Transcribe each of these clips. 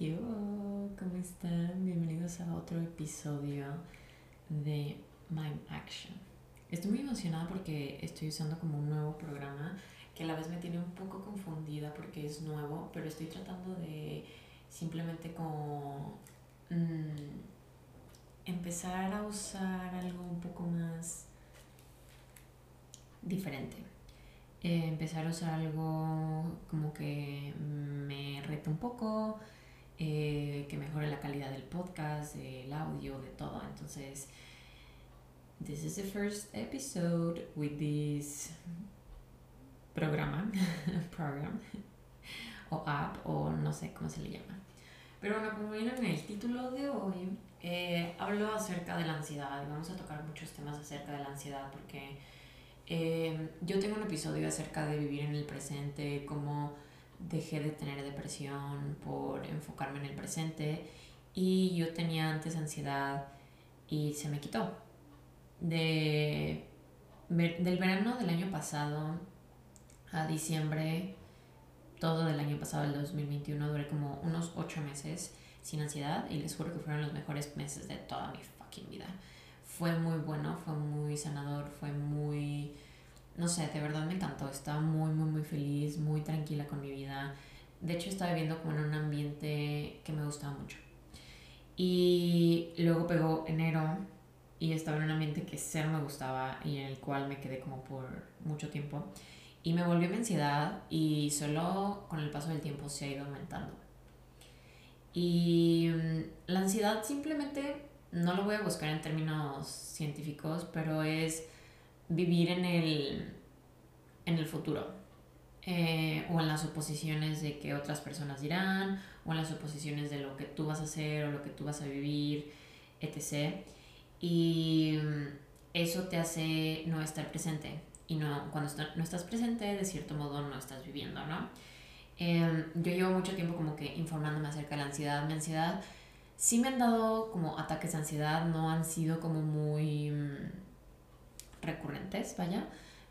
¿Qué ¿Cómo están? Bienvenidos a otro episodio de Mind Action. Estoy muy emocionada porque estoy usando como un nuevo programa que a la vez me tiene un poco confundida porque es nuevo, pero estoy tratando de simplemente como mm, empezar a usar algo un poco más diferente. Eh, empezar a usar algo como que me reta un poco, eh, que mejore la calidad del podcast, del audio, de todo. Entonces, this is the first episode with this programa, program, o app, o no sé cómo se le llama. Pero bueno, como vieron en el título de hoy, eh, hablo acerca de la ansiedad vamos a tocar muchos temas acerca de la ansiedad porque eh, yo tengo un episodio acerca de vivir en el presente, cómo dejé de tener depresión por enfocarme en el presente y yo tenía antes ansiedad y se me quitó. De, del verano del año pasado a diciembre, todo del año pasado, el 2021, duré como unos ocho meses sin ansiedad y les juro que fueron los mejores meses de toda mi fucking vida. Fue muy bueno, fue muy sanador, fue muy no sé, de verdad me encantó. Estaba muy, muy, muy feliz, muy tranquila con mi vida. De hecho, estaba viviendo como en un ambiente que me gustaba mucho. Y luego pegó enero y estaba en un ambiente que cero me gustaba y en el cual me quedé como por mucho tiempo. Y me volvió mi ansiedad y solo con el paso del tiempo se ha ido aumentando. Y mm, la ansiedad simplemente, no lo voy a buscar en términos científicos, pero es vivir en el, en el futuro. Eh, o en las suposiciones de que otras personas dirán, o en las suposiciones de lo que tú vas a hacer o lo que tú vas a vivir, etc. Y eso te hace no estar presente. Y no, cuando no estás presente, de cierto modo no estás viviendo, ¿no? Em, yo llevo mucho tiempo como que informándome acerca de la ansiedad. Mi ansiedad sí me han dado como ataques de ansiedad, no han sido como muy recurrentes, vaya.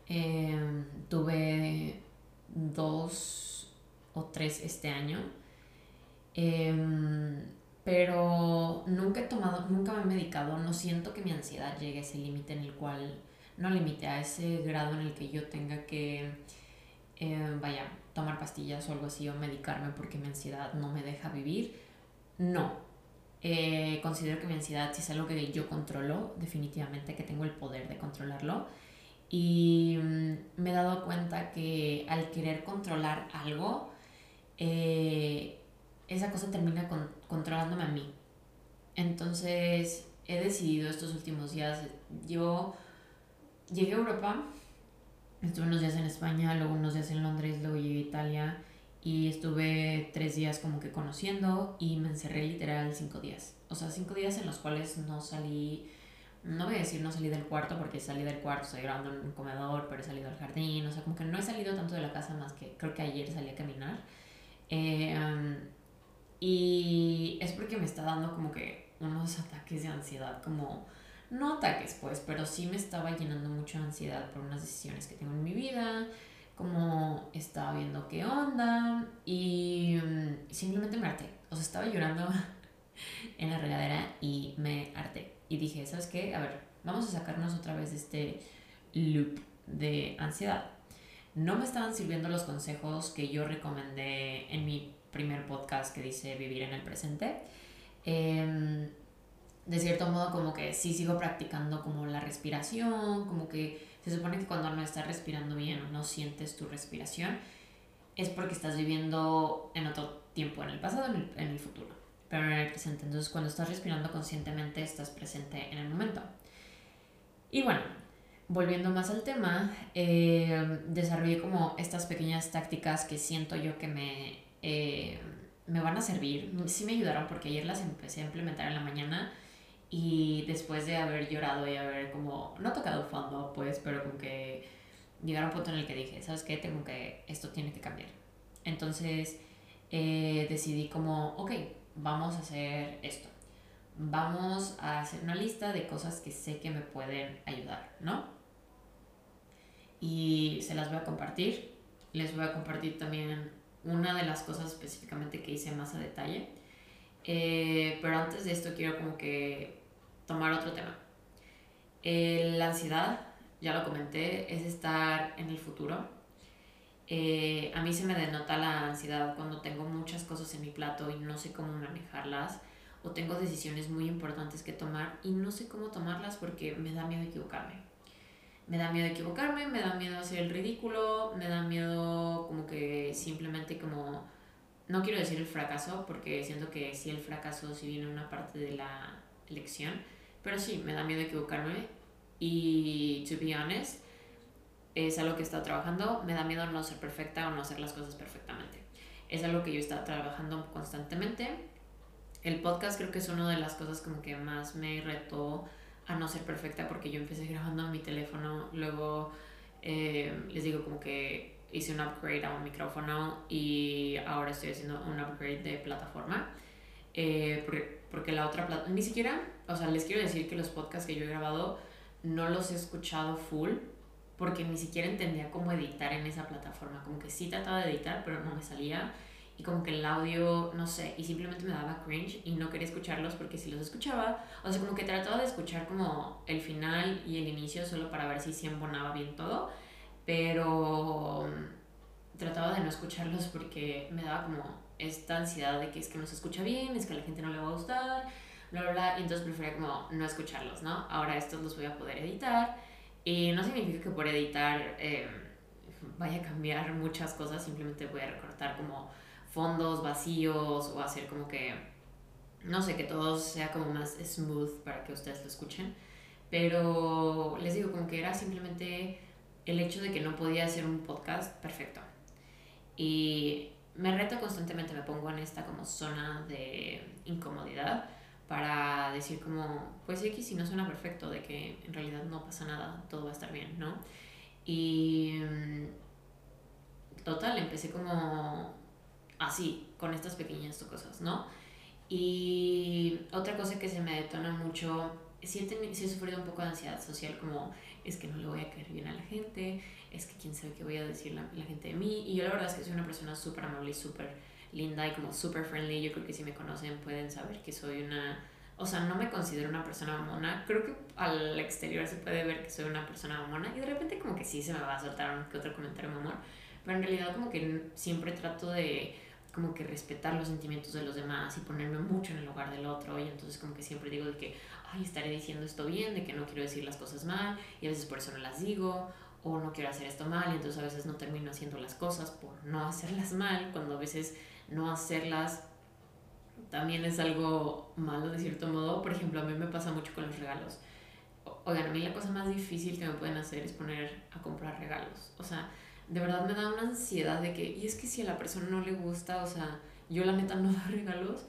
Em, tuve dos o tres este año. Em, pero nunca he tomado, nunca me he medicado, no siento que mi ansiedad llegue a ese límite en el cual, no límite, a ese grado en el que yo tenga que, em, vaya, tomar pastillas o algo así o medicarme porque mi ansiedad no me deja vivir. No, eh, considero que mi ansiedad sí es algo que yo controlo, definitivamente, que tengo el poder de controlarlo. Y mm, me he dado cuenta que al querer controlar algo, eh, esa cosa termina controlándome a mí. Entonces he decidido estos últimos días, yo llegué a Europa, estuve unos días en España, luego unos días en Londres, luego llegué a Italia y estuve tres días como que conociendo y me encerré literal cinco días. O sea, cinco días en los cuales no salí, no voy a decir no salí del cuarto porque salí del cuarto, estoy grabando en un comedor, pero he salido al jardín, o sea, como que no he salido tanto de la casa más que creo que ayer salí a caminar. Eh, y es porque me está dando como que unos ataques de ansiedad, como, no ataques pues, pero sí me estaba llenando mucha ansiedad por unas decisiones que tengo en mi vida como estaba viendo qué onda y mm, simplemente me harté. O sea, estaba llorando en la regadera y me harté. Y dije, ¿sabes qué? A ver, vamos a sacarnos otra vez de este loop de ansiedad. No me estaban sirviendo los consejos que yo recomendé en mi primer podcast que dice vivir en el presente. Em, de cierto modo como que sí sigo practicando como la respiración, como que se supone que cuando no estás respirando bien o no sientes tu respiración, es porque estás viviendo en otro tiempo, en el pasado, en el, en el futuro, pero no en el presente. Entonces, cuando estás respirando conscientemente, estás presente en el momento. Y bueno, volviendo más al tema, eh, desarrollé como estas pequeñas tácticas que siento yo que me, eh, me van a servir. Sí me ayudaron porque ayer las empecé a implementar en la mañana y después de haber llorado y haber como, no tocado fondo, pues, pero como que llegar a un punto en el que dije, ¿sabes qué? Tengo que, esto tiene que cambiar. Entonces eh, decidí como, ok, vamos a hacer esto. Vamos a hacer una lista de cosas que sé que me pueden ayudar, ¿no? Y se las voy a compartir. Les voy a compartir también una de las cosas específicamente que hice más a detalle Eh, pero antes de esto quiero como que tomar otro tema. Eh, la ansiedad, ya lo comenté, es estar en el futuro. Eh, a mí se me denota la ansiedad cuando tengo muchas cosas en mi plato y no sé cómo manejarlas o tengo decisiones muy importantes que tomar y no sé cómo tomarlas porque me da miedo equivocarme. Me da miedo equivocarme, me da miedo hacer el ridículo, me da miedo como que simplemente como, no quiero decir el fracaso porque siento que sí el fracaso sí viene una parte de la lección, pero sí, me da miedo equivocarme y, to be honest, es algo que he estado trabajando, me da miedo no ser perfecta o no hacer las cosas perfectamente. Es algo que yo he estado trabajando constantemente el podcast creo que es una de las cosas como que más me retó a no ser perfecta porque yo empecé grabando en mi teléfono, luego eh, les digo como que hice un upgrade a un micrófono y ahora estoy haciendo un upgrade de plataforma. Eh, porque, porque, la otra plataforma, ni siquiera, o sea, les quiero decir que los podcasts que yo he grabado no los he escuchado full porque ni siquiera entendía cómo editar en esa plataforma. Como que sí trataba de editar, pero no me salía y como que el audio, no sé, y simplemente me daba cringe y no quería escucharlos porque si los escuchaba, o sea, como que trataba de escuchar como el final y el inicio solo para ver si se embonaba bien todo, pero trataba de no escucharlos porque me daba como esta ansiedad de que es que no se escucha bien, es que la gente no le va a gustar, bla, bla, y entonces prefería como no escucharlos, ¿no? Ahora estos los voy a poder editar y no significa que por editar eh, vaya a cambiar muchas cosas, simplemente voy a recortar como fondos vacíos o hacer como que, no sé, que todo sea como más smooth para que ustedes lo escuchen. Pero les digo, como que era simplemente el hecho de que no podía hacer un podcast perfecto. Y me reto constantemente, me pongo en esta como zona de incomodidad para decir como, pues X si no suena perfecto, de que en realidad no pasa nada, todo va a estar bien, ¿no? Y mm, total, empecé como así, con estas pequeñas cosas, ¿no? Y otra cosa que se me detona mucho, sí he, he sufrido un poco de ansiedad social, como es que no le voy a caer bien a la gente, es que quién sabe qué voy a decir la, la gente de mí. Y yo la verdad es que soy una persona súper amable y súper linda y como súper friendly. Yo creo que si me conocen pueden saber que soy una... O sea, no me considero una persona mamona. Creo que al exterior se puede ver que soy una persona mamona. Y de repente como que sí se me va a soltar un que otro comentario mamón. Pero en realidad como que siempre trato de como que respetar los sentimientos de los demás y ponerme mucho en el lugar del otro y entonces como que siempre digo de que, ay, estaré diciendo esto bien, de que no quiero decir las cosas mal y a veces por eso no las digo o no quiero hacer esto mal y entonces a veces no termino haciendo las cosas por no hacerlas mal, cuando a veces no hacerlas también es algo malo de cierto modo. Por ejemplo, a mí me pasa mucho con los regalos. Oigan, a mí la cosa más difícil que me pueden hacer es poner a comprar regalos. O sea, de verdad me da una ansiedad de que, y es que si a la persona no le gusta, o sea, yo la neta no da regalos,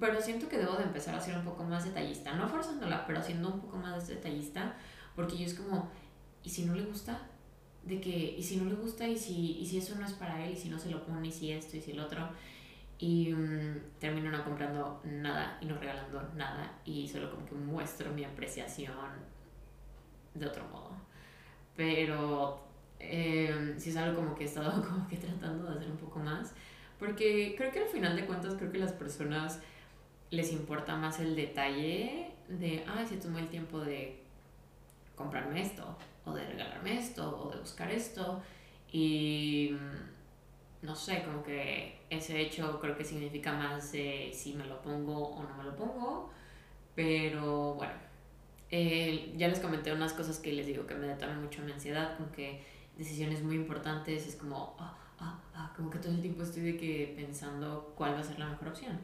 pero siento que debo de empezar a ser un poco más detallista, no forzándola, pero siendo un poco más detallista, porque yo es como, ¿y si no le gusta? De que, ¿y si no le gusta? ¿Y si, y si eso no es para él? ¿Y si no se lo pone? ¿Y si esto? ¿Y si el otro? Y um, termino no comprando nada y no regalando nada y solo como que muestro mi apreciación de otro modo. Pero eh, si es algo como que he estado como que tratando de hacer un poco más, porque creo que al final de cuentas creo que las personas les importa más el detalle de, ah, se tomó el tiempo de comprarme esto, o de regalarme esto, o de buscar esto, y mm, no sé, como que ese hecho creo que significa más si me lo pongo o no me lo pongo, pero bueno, eh, ya les comenté unas cosas que les digo que me detonan mucho mi ansiedad, como que decisiones muy importantes, es como, ah, ah, ah, como que todo el tiempo estoy de que pensando cuál va a ser la mejor opción.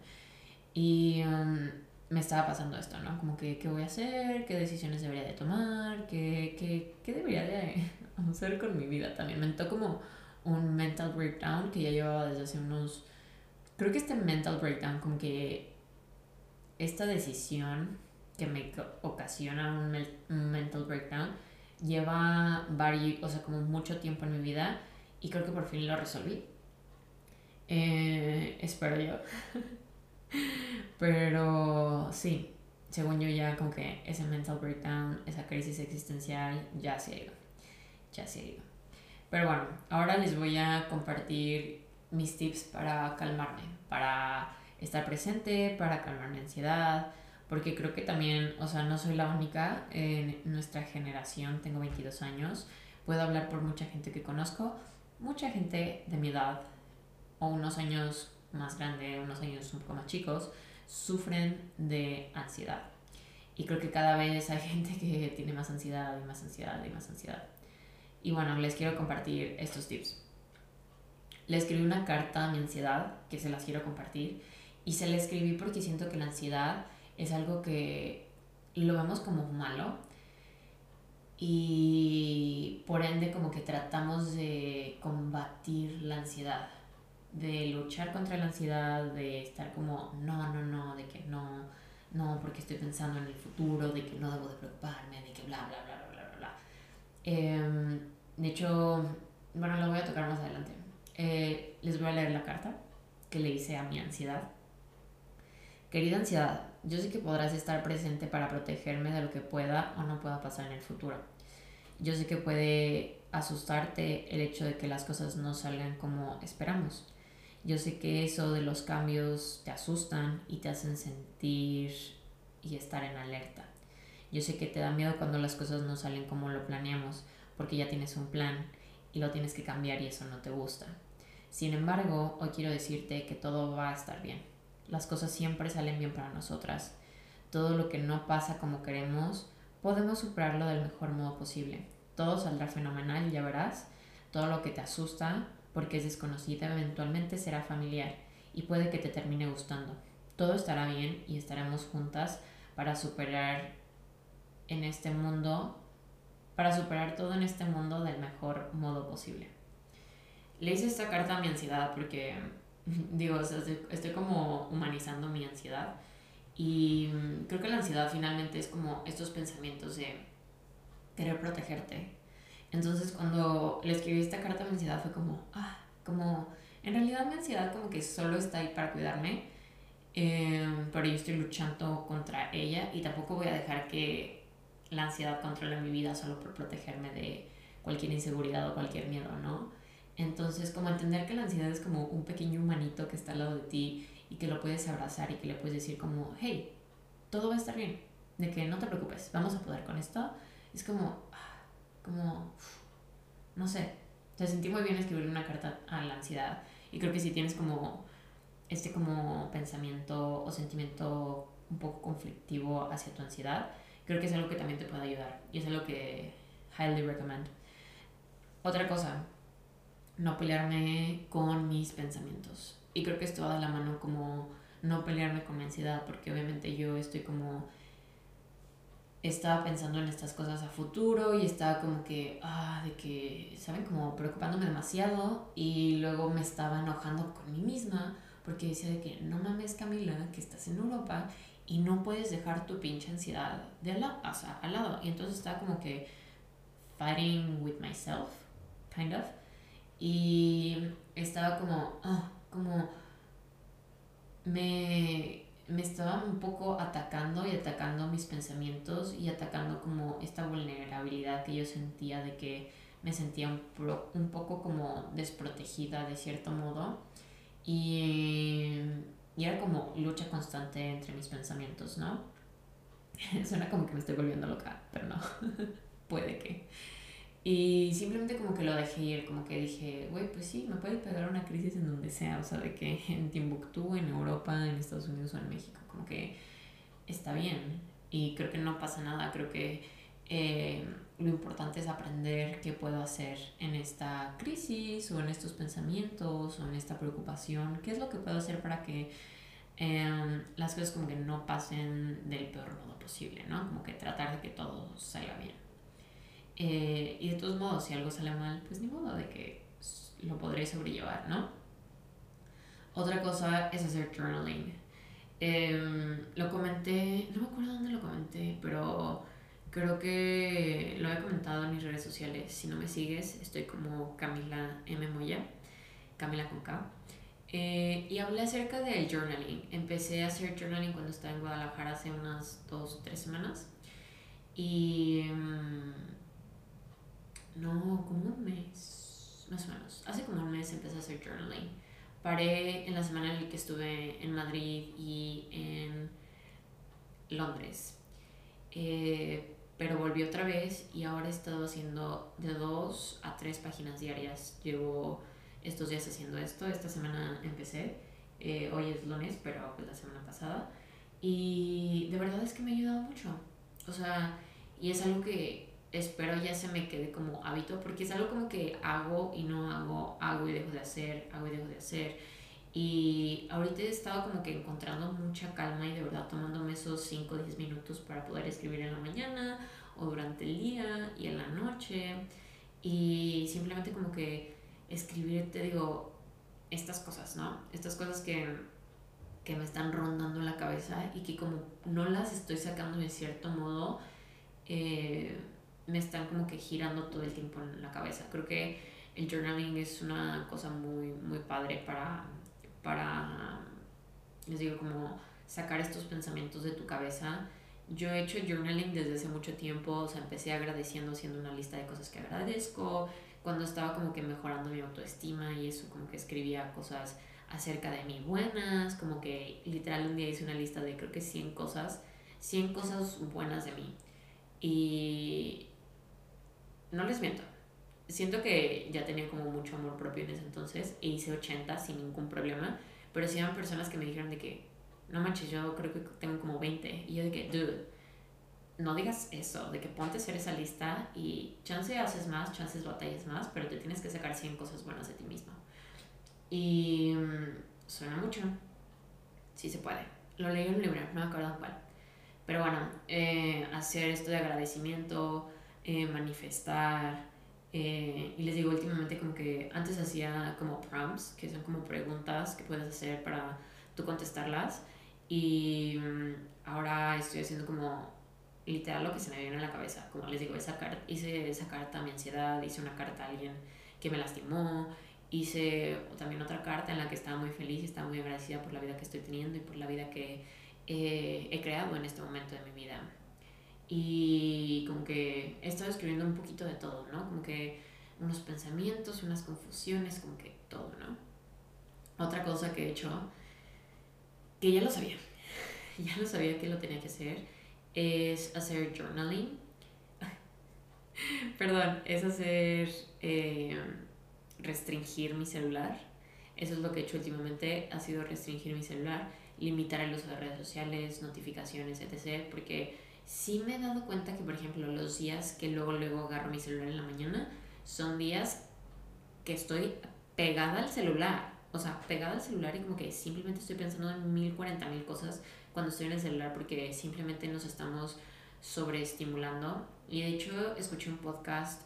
Y um, me estaba pasando esto, ¿no? Como que, ¿qué voy a hacer? ¿Qué decisiones debería de tomar? ¿Qué, qué, qué debería de hacer con mi vida también? Me entró como un mental breakdown que ya llevaba desde hace unos... Creo que este mental breakdown, como que esta decisión que me ocasiona un, un mental breakdown, lleva varios, o sea, como mucho tiempo en mi vida y creo que por fin lo resolví. Eh, espero yo. Pero sí, según yo ya como que ese mental breakdown, esa crisis existencial ya se ido. Ya se ido. Pero bueno, ahora les voy a compartir mis tips para calmarme, para estar presente, para calmar mi ansiedad, porque creo que también, o sea, no soy la única en nuestra generación, tengo 22 años, puedo hablar por mucha gente que conozco, mucha gente de mi edad o unos años más grande, unos años un poco más chicos, sufren de ansiedad. Y creo que cada vez hay gente que tiene más ansiedad y más ansiedad y más ansiedad. Y bueno, les quiero compartir estos tips. Le escribí una carta a mi ansiedad que se las quiero compartir. Y se la escribí porque siento que la ansiedad es algo que lo vemos como malo. Y por ende como que tratamos de combatir la ansiedad. De luchar contra la ansiedad, de estar como, no, no, no, de que no, no, porque estoy pensando en el futuro, de que no debo de preocuparme, de que bla, bla, bla, bla, bla, bla. Eh, de hecho, bueno, lo voy a tocar más adelante. Eh, les voy a leer la carta que le hice a mi ansiedad. Querida ansiedad, yo sé que podrás estar presente para protegerme de lo que pueda o no pueda pasar en el futuro. Yo sé que puede asustarte el hecho de que las cosas no salgan como esperamos. Yo sé que eso de los cambios te asustan y te hacen sentir y estar en alerta. Yo sé que te da miedo cuando las cosas no salen como lo planeamos, porque ya tienes un plan y lo tienes que cambiar y eso no te gusta. Sin embargo, hoy quiero decirte que todo va a estar bien. Las cosas siempre salen bien para nosotras. Todo lo que no pasa como queremos, podemos superarlo del mejor modo posible. Todo saldrá fenomenal, ya verás. Todo lo que te asusta, porque es desconocida, eventualmente será familiar y puede que te termine gustando. Todo estará bien y estaremos juntas para superar en este mundo para superar todo en este mundo del mejor modo posible. Le hice esta carta a mi ansiedad porque, digo, estoy, como humanizando mi ansiedad y mm, creo que la ansiedad finalmente es como estos pensamientos de querer protegerte. Entonces cuando le escribí esta carta mi ansiedad fue como, ah, como, en realidad mi ansiedad como que solo está ahí para cuidarme, eh, pero yo estoy luchando contra ella y tampoco voy a dejar que la ansiedad controla mi vida solo por protegerme de cualquier inseguridad o cualquier miedo, ¿no? Entonces, como entender que la ansiedad es como un pequeño humanito que está al lado de ti y que lo puedes abrazar y que le puedes decir como, hey, todo va a estar bien, de que no te preocupes, vamos a poder con esto, es como, como, no sé, te sentí muy bien escribir una carta a la ansiedad y creo que si tienes como este como pensamiento o sentimiento un poco conflictivo hacia tu ansiedad, creo que es algo que también te puede ayudar y es algo que highly recommend. Otra cosa, no pelearme con mis pensamientos. Y creo que esto va de la mano como no pelearme con mi ansiedad, porque obviamente yo estoy como estaba pensando en estas cosas a futuro y estaba como que, ah, de que, ¿saben? Como preocupándome demasiado y luego me estaba enojando con mí misma porque decía de que no mames Camila, que estás en Europa y no puedes dejar tu pinche ansiedad de la, o sea, al lado. Y entonces estaba como que fighting with myself, kind of. Y estaba como, ah, como me, me estaba un poco atacando y atacando mis pensamientos y atacando como esta vulnerabilidad que yo sentía de que me sentía un, un poco como desprotegida de cierto modo. Y y era como lucha constante entre mis pensamientos, ¿no? Suena como que me estoy volviendo loca, pero no. puede que. Y simplemente como que lo dejé ir, como que dije, güey, pues sí, me puede pegar una crisis en donde sea, o sea, de que en Timbuktu, en Europa, en Estados Unidos o en México, como que está bien. Y creo que no pasa nada, creo que eh, lo importante es aprender qué puedo hacer en esta crisis o en estos pensamientos o en esta preocupación, qué es lo que puedo hacer para que em, las cosas como que no pasen del peor modo posible, ¿no? Como que tratar de que todo salga bien. Eh, y de todos modos, si algo sale mal, pues ni modo de que lo podré sobrellevar, ¿no? Otra cosa es hacer journaling. Em, lo comenté, no me acuerdo dónde lo comenté, pero Creo que lo he comentado en mis redes sociales. Si no me sigues, estoy como Camila M. Moya, Camila con K. Eh, y hablé acerca del journaling. Empecé a hacer journaling cuando estaba en Guadalajara hace unas dos o tres semanas. Y. Mm, no, como un mes, más o menos. Hace como un mes empecé a hacer journaling. Paré en la semana en la que estuve en Madrid y en Londres. Eh, pero volví otra vez y ahora he estado haciendo de dos a tres páginas diarias. Llevo estos días haciendo esto. Esta semana empecé. Eh, hoy es lunes, pero pues la semana pasada. Y de verdad es que me ha ayudado mucho. O sea, y es algo que espero ya se me quede como hábito, porque es algo como que hago y no hago, hago y dejo de hacer, hago y dejo de hacer. Y ahorita he estado como que encontrando mucha calma y de verdad tomándome esos 5 o 10 minutos para poder escribir en la mañana o durante el día y en la noche. Y simplemente como que escribir, te digo, estas cosas, ¿no? Estas cosas que, que me están rondando la cabeza y que como no las estoy sacando de cierto modo, eh, me están como que girando todo el tiempo en la cabeza. Creo que el journaling es una cosa muy, muy padre para para, les digo, como sacar estos pensamientos de tu cabeza. Yo he hecho journaling desde hace mucho tiempo, o sea, empecé agradeciendo, haciendo una lista de cosas que agradezco, cuando estaba como que mejorando mi autoestima y eso, como que escribía cosas acerca de mí buenas, como que literal un día hice una lista de creo que 100 cosas, 100 cosas buenas de mí. Y no les miento, siento que ya tenía como mucho amor propio en ese entonces e hice 80 sin ningún problema, pero sí eran personas que me dijeron de que, no manches, yo creo que tengo como 20 y yo de que, dude, no digas eso, de que ponte a hacer esa lista y chance haces más, chances batallas más, pero te tienes que sacar 100 cosas buenas de ti mismo. Y mm, suena mucho, sí se puede. Lo leí en un libro, no me acuerdo cuál. Pero bueno, eh, hacer esto de agradecimiento, eh, manifestar, eh, y les digo, últimamente como que antes hacía como prompts, que son como preguntas que puedes hacer para tú contestarlas. Y mm, ahora estoy haciendo como literal lo que se me viene a la cabeza. Como les digo, esa carta, hice esa carta a mi ansiedad, hice una carta a alguien que me lastimó, hice también otra carta en la que estaba muy feliz y estaba muy agradecida por la vida que estoy teniendo y por la vida que eh, he creado en este momento de mi vida. Y como que he estado escribiendo un poquito de todo, ¿no? Como que unos pensamientos, unas confusiones, como que todo, ¿no? Otra cosa que he hecho, que ya lo sabía, ya lo sabía que lo tenía que hacer, es hacer journaling. Perdón, es hacer eh, restringir mi celular. Eso es lo que he hecho últimamente, ha sido restringir mi celular, limitar el uso de redes sociales, notificaciones, etc. Porque sí me he dado cuenta que, por ejemplo, los días que luego, luego agarro mi celular en la mañana son días que estoy pegada al celular. O sea, pegada al celular y como que simplemente estoy pensando en mil, cuarenta mil cosas cuando estoy en el celular porque simplemente nos estamos sobreestimulando. Y de hecho, escuché un podcast,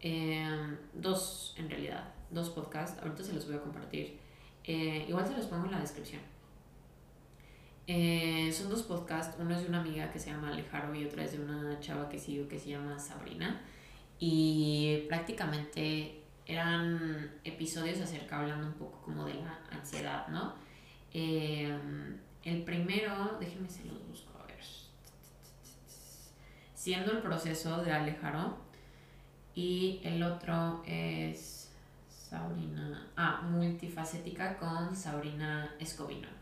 em, dos en realidad, dos podcasts, ahorita se los voy a compartir. Eh, igual se los pongo en la descripción eh, son dos podcasts, uno es de una amiga que se llama Alejaro y otra es de una chava que sigo que se llama Sabrina. Y prácticamente eran episodios acerca hablando un poco como de la ansiedad, ¿no? Eh, el primero, déjenme si los busco, a ver. Siendo el proceso de Alejaro. Y el otro es Sabrina. Ah, multifacética con Sabrina Escobino.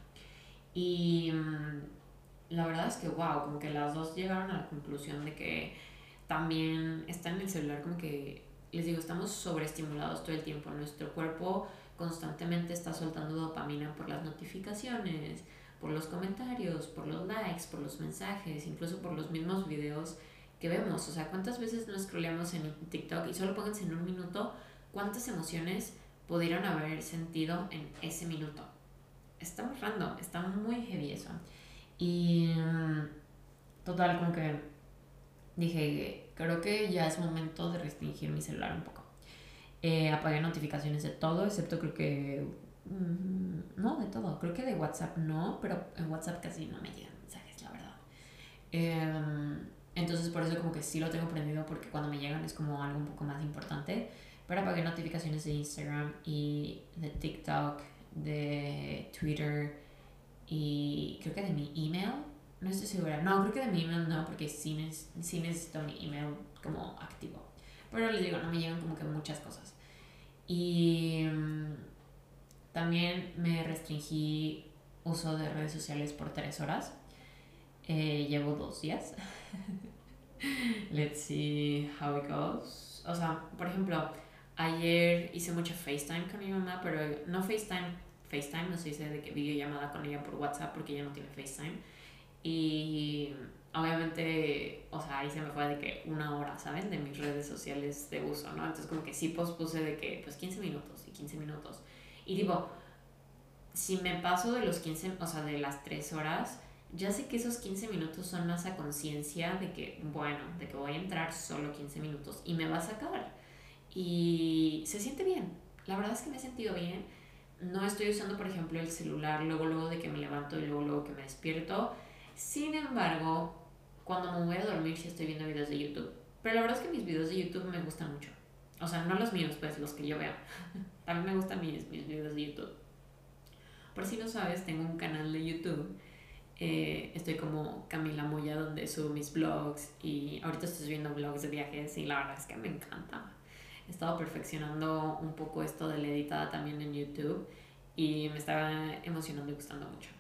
Y mm, la verdad es que, wow, como que las dos llegaron a la conclusión de que también está en el celular como que, les digo, estamos sobreestimulados todo el tiempo. Nuestro cuerpo constantemente está soltando dopamina por las notificaciones, por los comentarios, por los likes, por los mensajes, incluso por los mismos videos que vemos. O sea, ¿cuántas veces nos scrollamos en TikTok y solo pónganse en un minuto cuántas emociones pudieron haber sentido en ese minuto? Está muy random, está muy heavy eso. Y mm, total, como que dije, creo que ya es momento de restringir mi celular un poco. Eh, apagué notificaciones de todo, excepto creo que... Mm, no, de todo. Creo que de WhatsApp no, pero en WhatsApp casi no me llegan mensajes, la verdad. Em, entonces por eso como que sí lo tengo prendido porque cuando me llegan es como algo un poco más importante. Pero apagué notificaciones de Instagram y de TikTok de Twitter y creo que de mi email. No estoy segura. No, creo que de mi email no, porque sí, necesito mi email como activo. Pero les digo, no me llegan como que muchas cosas. Y mm, también me restringí uso de redes sociales por tres horas. Eh, llevo dos días. Let's see how it goes. O sea, por ejemplo, ayer hice mucho FaceTime con mi mamá, pero no FaceTime, FaceTime, no se dice de que videollamada con ella por WhatsApp porque ella no tiene FaceTime. Y obviamente, o sea, ahí se me fue de que una hora, ¿saben? De mis redes sociales de uso, ¿no? Entonces como que sí pospuse de que pues 15 minutos y 15 minutos. Y digo, si me paso de los 15, o sea, de las 3 horas, ya sé que esos 15 minutos son más a conciencia de que, bueno, de que voy a entrar solo 15 minutos y me va a sacar. Y se siente bien. La verdad es que me he sentido bien. No estoy usando, por ejemplo, el celular luego, luego de que me levanto y luego, luego que me despierto. Sin embargo, cuando me voy a dormir sí estoy viendo videos de YouTube. Pero la verdad es que mis videos de YouTube me gustan mucho. O sea, no los míos, pues los que yo veo. También me gustan mis, mis videos de YouTube. Por si no sabes, tengo un canal de YouTube eh, estoy como Camila Moya donde subo mis vlogs y ahorita estoy subiendo vlogs de viajes y la verdad es que me encanta. He estado perfeccionando un poco esto de la editada también en YouTube y me está emocionando y gustando mucho.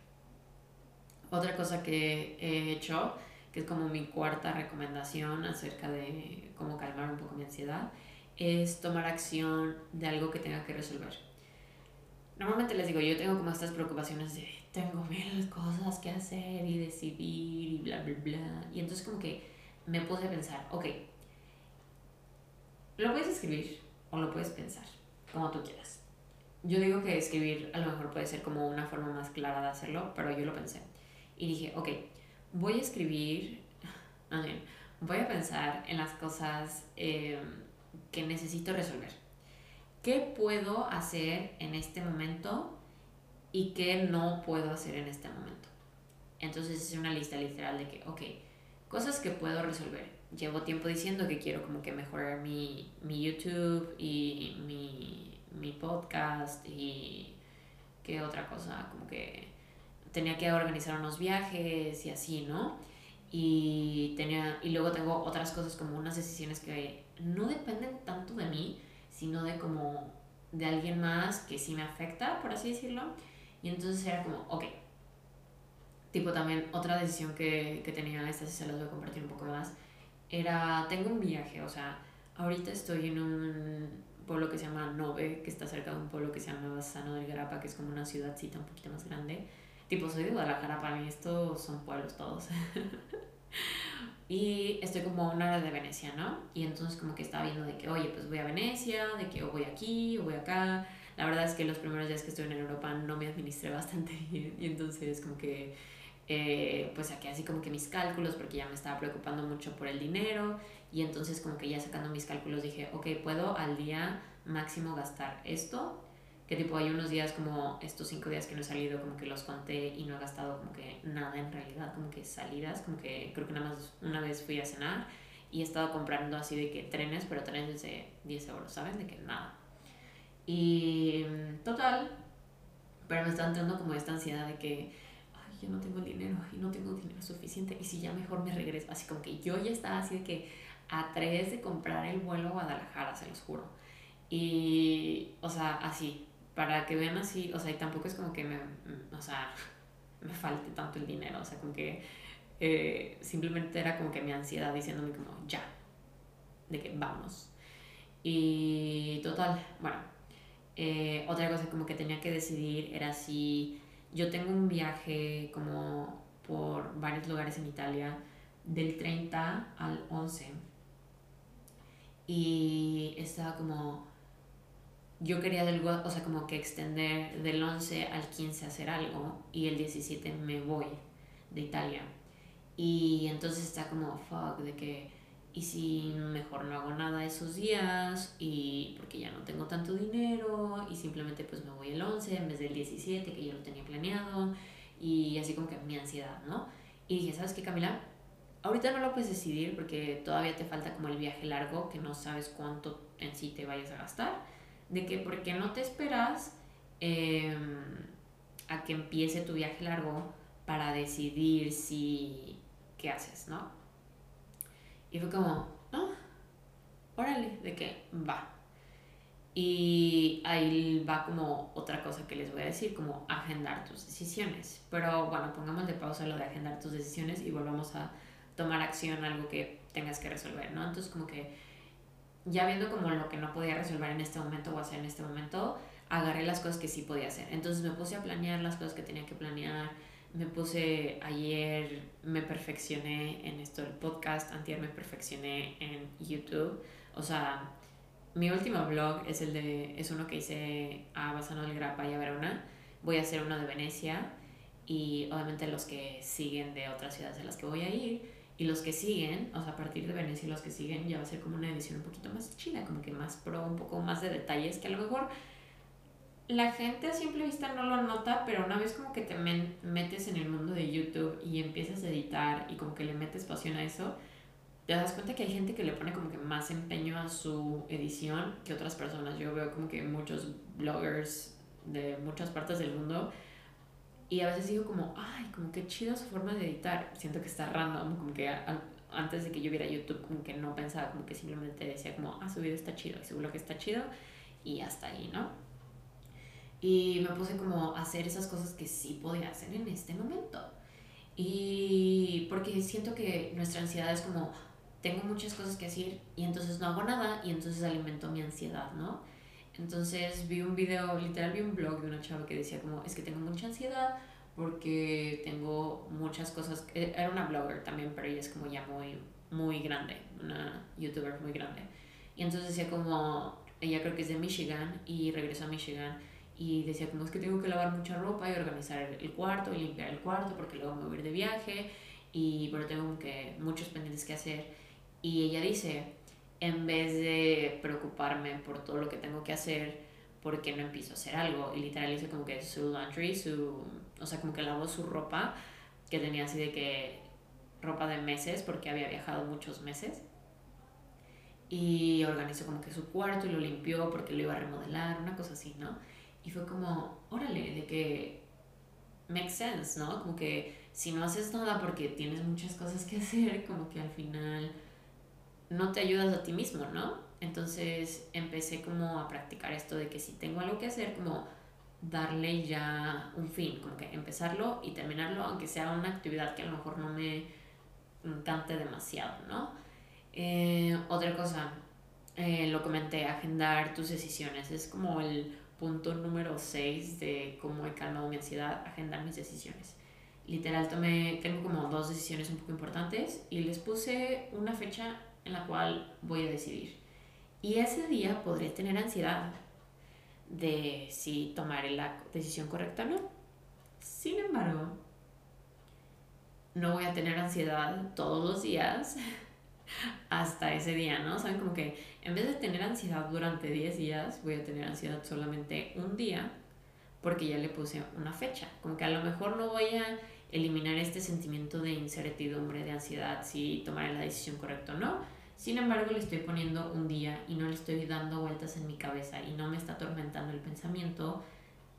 Otra cosa que he hecho, que es como mi cuarta recomendación acerca de cómo calmar un poco mi ansiedad, es tomar acción de algo que tenga que resolver. Normalmente les digo, yo tengo como estas preocupaciones de tengo mil cosas que hacer y decidir y bla, bla, bla. Y entonces como que me puse a pensar, ok, lo puedes escribir o lo puedes pensar, como tú quieras. Yo digo que escribir a lo mejor puede ser como una forma más clara de hacerlo, pero yo lo pensé. Y dije, ok, voy a escribir, voy a pensar en las cosas eh, que necesito resolver. ¿Qué puedo hacer en este momento y qué no puedo hacer en este momento. Entonces es una lista literal de que, ok, cosas que puedo resolver. Llevo tiempo diciendo que quiero como que mejorar mi, mi YouTube y mi, mi podcast y qué otra cosa, como que tenía que organizar unos viajes y así, ¿no? Y, tenía, y luego tengo otras cosas como unas decisiones que no dependen tanto de mí, sino de como de alguien más que sí me afecta, por así decirlo. Y entonces era como, ok. Tipo también otra decisión que, que tenía, esta sí se las voy a compartir un poco más, era, tengo un viaje, o sea, ahorita estoy en un pueblo que se llama Nove, que está cerca de un pueblo que se llama Bassano del Garapa, que es como una ciudadcita un poquito más grande. Tipo, soy de Guadalajara, para mí estos son pueblos todos. y estoy como a una hora de Venecia, ¿no? Y entonces como que estaba viendo de que, oye, pues voy a Venecia, de que o voy aquí o voy acá. La verdad es que los primeros días que estuve en Europa no me administré bastante bien y entonces como que eh, pues saqué así como que mis cálculos porque ya me estaba preocupando mucho por el dinero y entonces como que ya sacando mis cálculos dije, ok, puedo al día máximo gastar esto, que tipo hay unos días como estos cinco días que no he salido como que los conté y no he gastado como que nada en realidad, como que salidas, como que creo que nada más una vez fui a cenar y he estado comprando así de que trenes, pero trenes de 10 euros, ¿saben? De que nada. Y total, pero me está entrando como esta ansiedad de que, yo no tengo el dinero y no tengo dinero suficiente y si ya mejor me regreso. Así como que yo ya estaba así de que a tres de comprar el vuelo a Guadalajara, se los juro. Y, o sea, así, para que vean así, o sea, y tampoco es como que me, o sea, me falte tanto el dinero, o sea, como que eh, simplemente era como que mi ansiedad diciéndome como, ya, de que vamos. Y total, bueno, eh, otra cosa como que tenía que decidir era si yo tengo un viaje como por varios lugares en Italia del 30 al 11 y estaba como yo quería del, o sea como que extender del 11 al 15 hacer algo y el 17 me voy de Italia. Y entonces está como fuck de que y si mejor no hago nada esos días y porque ya no tengo tanto dinero y simplemente pues me voy el 11 en vez del 17 que yo lo tenía planeado y así como que mi ansiedad, ¿no? Y dije, ¿sabes qué Camila? Ahorita no lo puedes decidir porque todavía te falta como el viaje largo que no sabes cuánto en sí te vayas a gastar, de que por qué no te esperas em, a que empiece tu viaje largo para decidir si qué haces, ¿no? Y fue como, ah, órale, de que va. Y ahí va como otra cosa que les voy a decir, como agendar tus decisiones. Pero bueno, pongamos de pausa lo de agendar tus decisiones y volvamos a tomar acción, algo que tengas que resolver, ¿no? Entonces como que ya viendo como lo que no podía resolver en este momento o hacer en este momento, agarré las cosas que sí podía hacer. Entonces me puse a planear las cosas que tenía que planear. Me puse ayer, me perfeccioné en esto del podcast, antier me perfeccioné en YouTube. O sea, mi último blog es el de es uno que hice a Basano del Grappa y a Verona. Voy a hacer uno de Venecia y obviamente los que siguen de otras ciudades a las que voy a ir y los que siguen, o sea, a partir de Venecia los que siguen ya va a ser como una edición un poquito más chida, como que más pro, un poco más de detalles que a lo mejor la gente a simple vista no lo nota, pero una vez como que te metes en el mundo de YouTube y empiezas a editar y como que le metes pasión a eso, te das cuenta que hay gente que le pone como que más empeño a su edición que otras personas. Yo veo como que muchos bloggers de muchas partes del mundo y a veces digo como, ay, como que chido su forma de editar. Siento que está random, como que antes de que yo viera YouTube como que no pensaba, como que simplemente decía como, ah, su video está chido y seguro que está chido y hasta ahí, ¿no? Y me puse como a hacer esas cosas que sí podía hacer en este momento. Y porque siento que nuestra ansiedad es como, tengo muchas cosas que hacer y entonces no hago nada y entonces alimento mi ansiedad, ¿no? Entonces vi un video, literal vi un blog de una chava que decía como, es que tengo mucha ansiedad porque tengo muchas cosas, e, era una blogger también, pero ella es como ya muy, muy grande, una youtuber muy grande. Y entonces decía como, ella creo que es de Michigan y regresó a Michigan y decía como es que tengo que lavar mucha ropa y organizar el cuarto y limpiar el cuarto porque luego me voy a ir de viaje y pero tengo que muchos pendientes que hacer y ella dice en vez de preocuparme por todo lo que tengo que hacer ¿por qué no empiezo a hacer algo y literal dice como que su laundry su o sea como que lavó su ropa que tenía así de que ropa de meses porque había viajado muchos meses. Y organizó como que su cuarto y lo limpió porque lo iba a remodelar una cosa así no y fue como, órale, de que makes sense, ¿no? Como que si no haces nada porque tienes muchas cosas que hacer, como que al final no te ayudas a ti mismo, ¿no? Entonces empecé como a practicar esto de que si tengo algo que hacer, como darle ya un fin, como que empezarlo y terminarlo, aunque sea una actividad que a lo mejor no me encante demasiado, ¿no? Eh, otra cosa, eh, lo comenté, agendar tus decisiones, es como el punto número 6 de cómo he calmado mi ansiedad, agendar mis decisiones. Literal, tomé, tengo como dos decisiones un poco importantes y les puse una fecha en la cual voy a decidir. Y ese día podré tener ansiedad de si tomaré la decisión correcta o no. Sin embargo, no voy a tener ansiedad todos los días hasta ese día, ¿no? Saben como que en vez de tener ansiedad durante 10 días, voy a tener ansiedad solamente un día porque ya le puse una fecha. Como que a lo mejor no voy a eliminar este sentimiento de incertidumbre, de ansiedad, si tomaré la decisión correcta o no. Sin embargo, le estoy poniendo un día y no le estoy dando vueltas en mi cabeza y no me está atormentando el pensamiento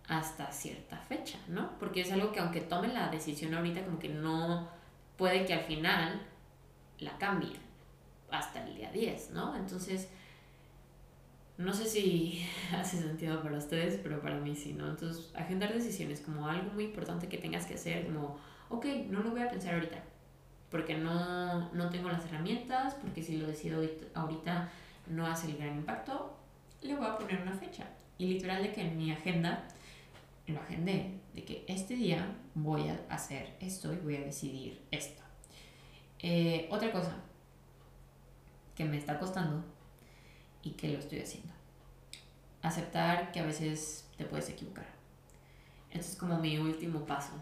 hasta cierta fecha, ¿no? Porque es algo que aunque tome la decisión ahorita, como que no puede que al final la cambie hasta el día 10, ¿no? Entonces, no sé si hace sentido para ustedes, pero para mí sí, ¿no? Entonces, agendar decisiones como algo muy importante que tengas que hacer, como, ok, no lo voy a pensar ahorita, porque no, no tengo las herramientas, porque si lo decido ahorita no hace el gran impacto, le voy a poner una fecha. Y literal de que en mi agenda lo agendé, de que este día voy a hacer esto y voy a decidir esto. Eh, otra cosa, que me está costando y que lo estoy haciendo. Aceptar que a veces te puedes equivocar. Este es como mi último paso.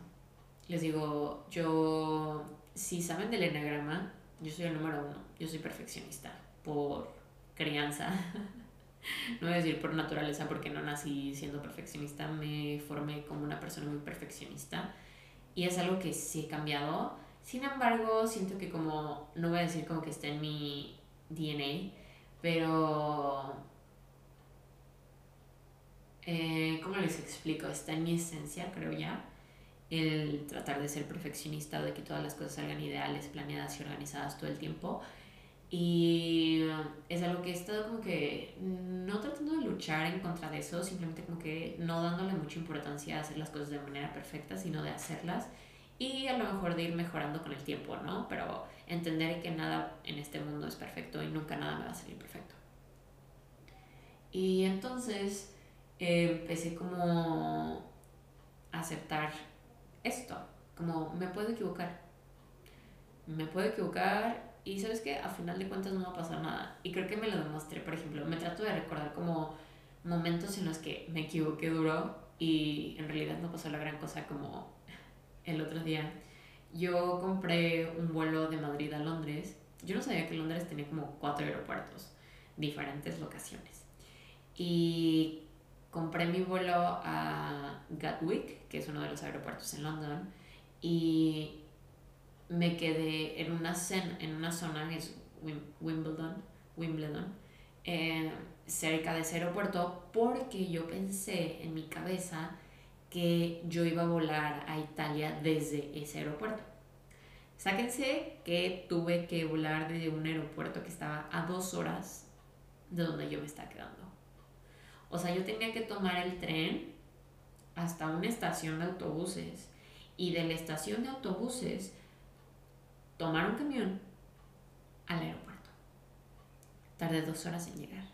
Les digo, yo, si saben del enagrama, yo soy el número uno. Yo soy perfeccionista por crianza. no voy a decir por naturaleza porque no nací siendo perfeccionista. Me formé como una persona muy perfeccionista. Y es algo que sí he cambiado. Sin embargo, siento que como, no voy a decir como que está en mi DNA, pero... Eh, ¿Cómo les explico? Está en mi esencia, creo ya, el tratar de ser perfeccionista, de que todas las cosas salgan ideales, planeadas y organizadas todo el tiempo. Y es algo que he estado como que no tratando de luchar en contra de eso, simplemente como que no dándole mucha importancia a hacer las cosas de manera perfecta, sino de hacerlas y a lo mejor de ir mejorando con el tiempo, ¿no? Pero entender que nada en este mundo es perfecto y nunca nada me va a salir perfecto. Y entonces eh, empecé como a aceptar esto, como me puedo equivocar. Me puedo equivocar y sabes que a final de cuentas no va a pasar nada. Y creo que me lo demostré, por ejemplo, me trato de recordar como momentos en los que me equivoqué duro y en realidad no pasó la gran cosa como el otro día. Yo compré un vuelo de Madrid a Londres. Yo no sabía que Londres tenía como cuatro aeropuertos, diferentes locaciones. Y compré mi vuelo a Gatwick, que es uno de los aeropuertos en London, y me quedé en una, en una zona, que es Wimbledon, Wimbledon eh, cerca de ese aeropuerto, porque yo pensé en mi cabeza que yo iba a volar a Italia desde ese aeropuerto. Sáquense que tuve que volar desde un aeropuerto que estaba a dos horas de donde yo me estaba quedando. O sea, yo tenía que tomar el tren hasta una estación de autobuses y de la estación de autobuses tomar un camión al aeropuerto. Tardé dos horas en llegar.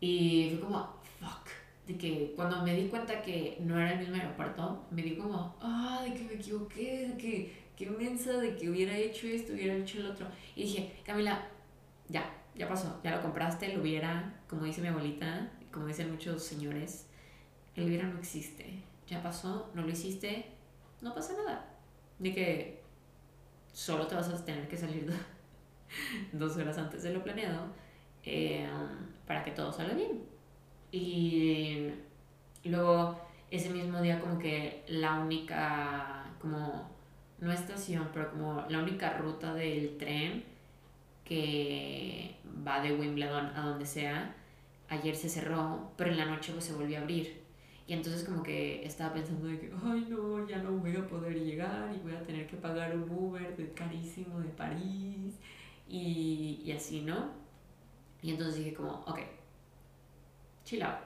Y fue como, fuck. De que cuando me di cuenta que no era el mismo aeropuerto, me di como, ah, de que me equivoqué, de que qué mensa, de que hubiera hecho esto, hubiera hecho el otro. Y dije, Camila, ya, ya pasó, ya lo compraste, lo hubiera, como dice mi abuelita, como dicen muchos señores, el hubiera no existe. Ya pasó, no lo hiciste, no pasa nada. De que solo te vas a tener que salir dos horas antes de lo planeado eh, para que todo salga bien. Y luego ese mismo día como que la única, como, no estación, pero como la única ruta del tren que va de Wimbledon a donde sea, ayer se cerró, pero en la noche pues se volvió a abrir. Y entonces como que estaba pensando de que, ay no, ya no voy a poder llegar y voy a tener que pagar un Uber de carísimo de París y, y así, ¿no? Y entonces dije como, ok, chill out.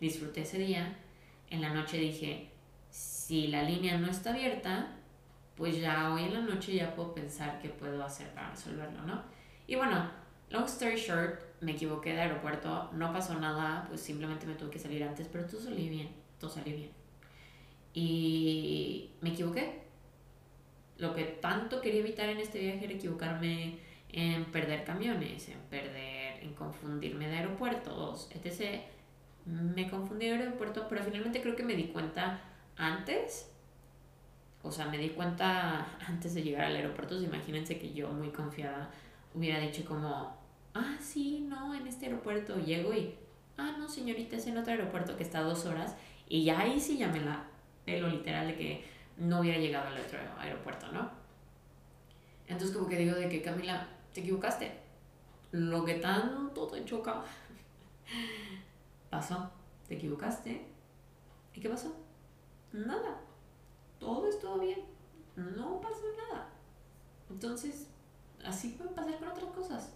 Disfruté ese día. En la noche dije, si la línea no está abierta, pues ya hoy en la noche ya puedo pensar qué puedo hacer para resolverlo, ¿no? Y bueno, long story short, me equivoqué de aeropuerto, no pasó nada, pues simplemente me tuve que salir antes, pero todo salió bien, todo salió bien. Y me equivoqué. Lo que tanto quería evitar en este viaje era equivocarme en perder camiones, en perder, en confundirme de aeropuertos, etc. Me confundí de aeropuerto, pero finalmente creo que me di cuenta antes. O sea, me di cuenta antes de llegar al aeropuerto. imagínense que yo, muy confiada, hubiera dicho como, ah, sí, no, en este aeropuerto llego y, ah, no, señorita, es en otro aeropuerto que está a dos horas. Y ya ahí sí ya me la lo literal de que no hubiera llegado al otro aeropuerto, ¿no? Entonces como que digo de que Camila, te equivocaste. Lo que tanto te choca pasó. Te equivocaste. ¿Y qué pasó? Nada. Todo estuvo bien. No pasó nada. Entonces, así puede pasar con otras cosas.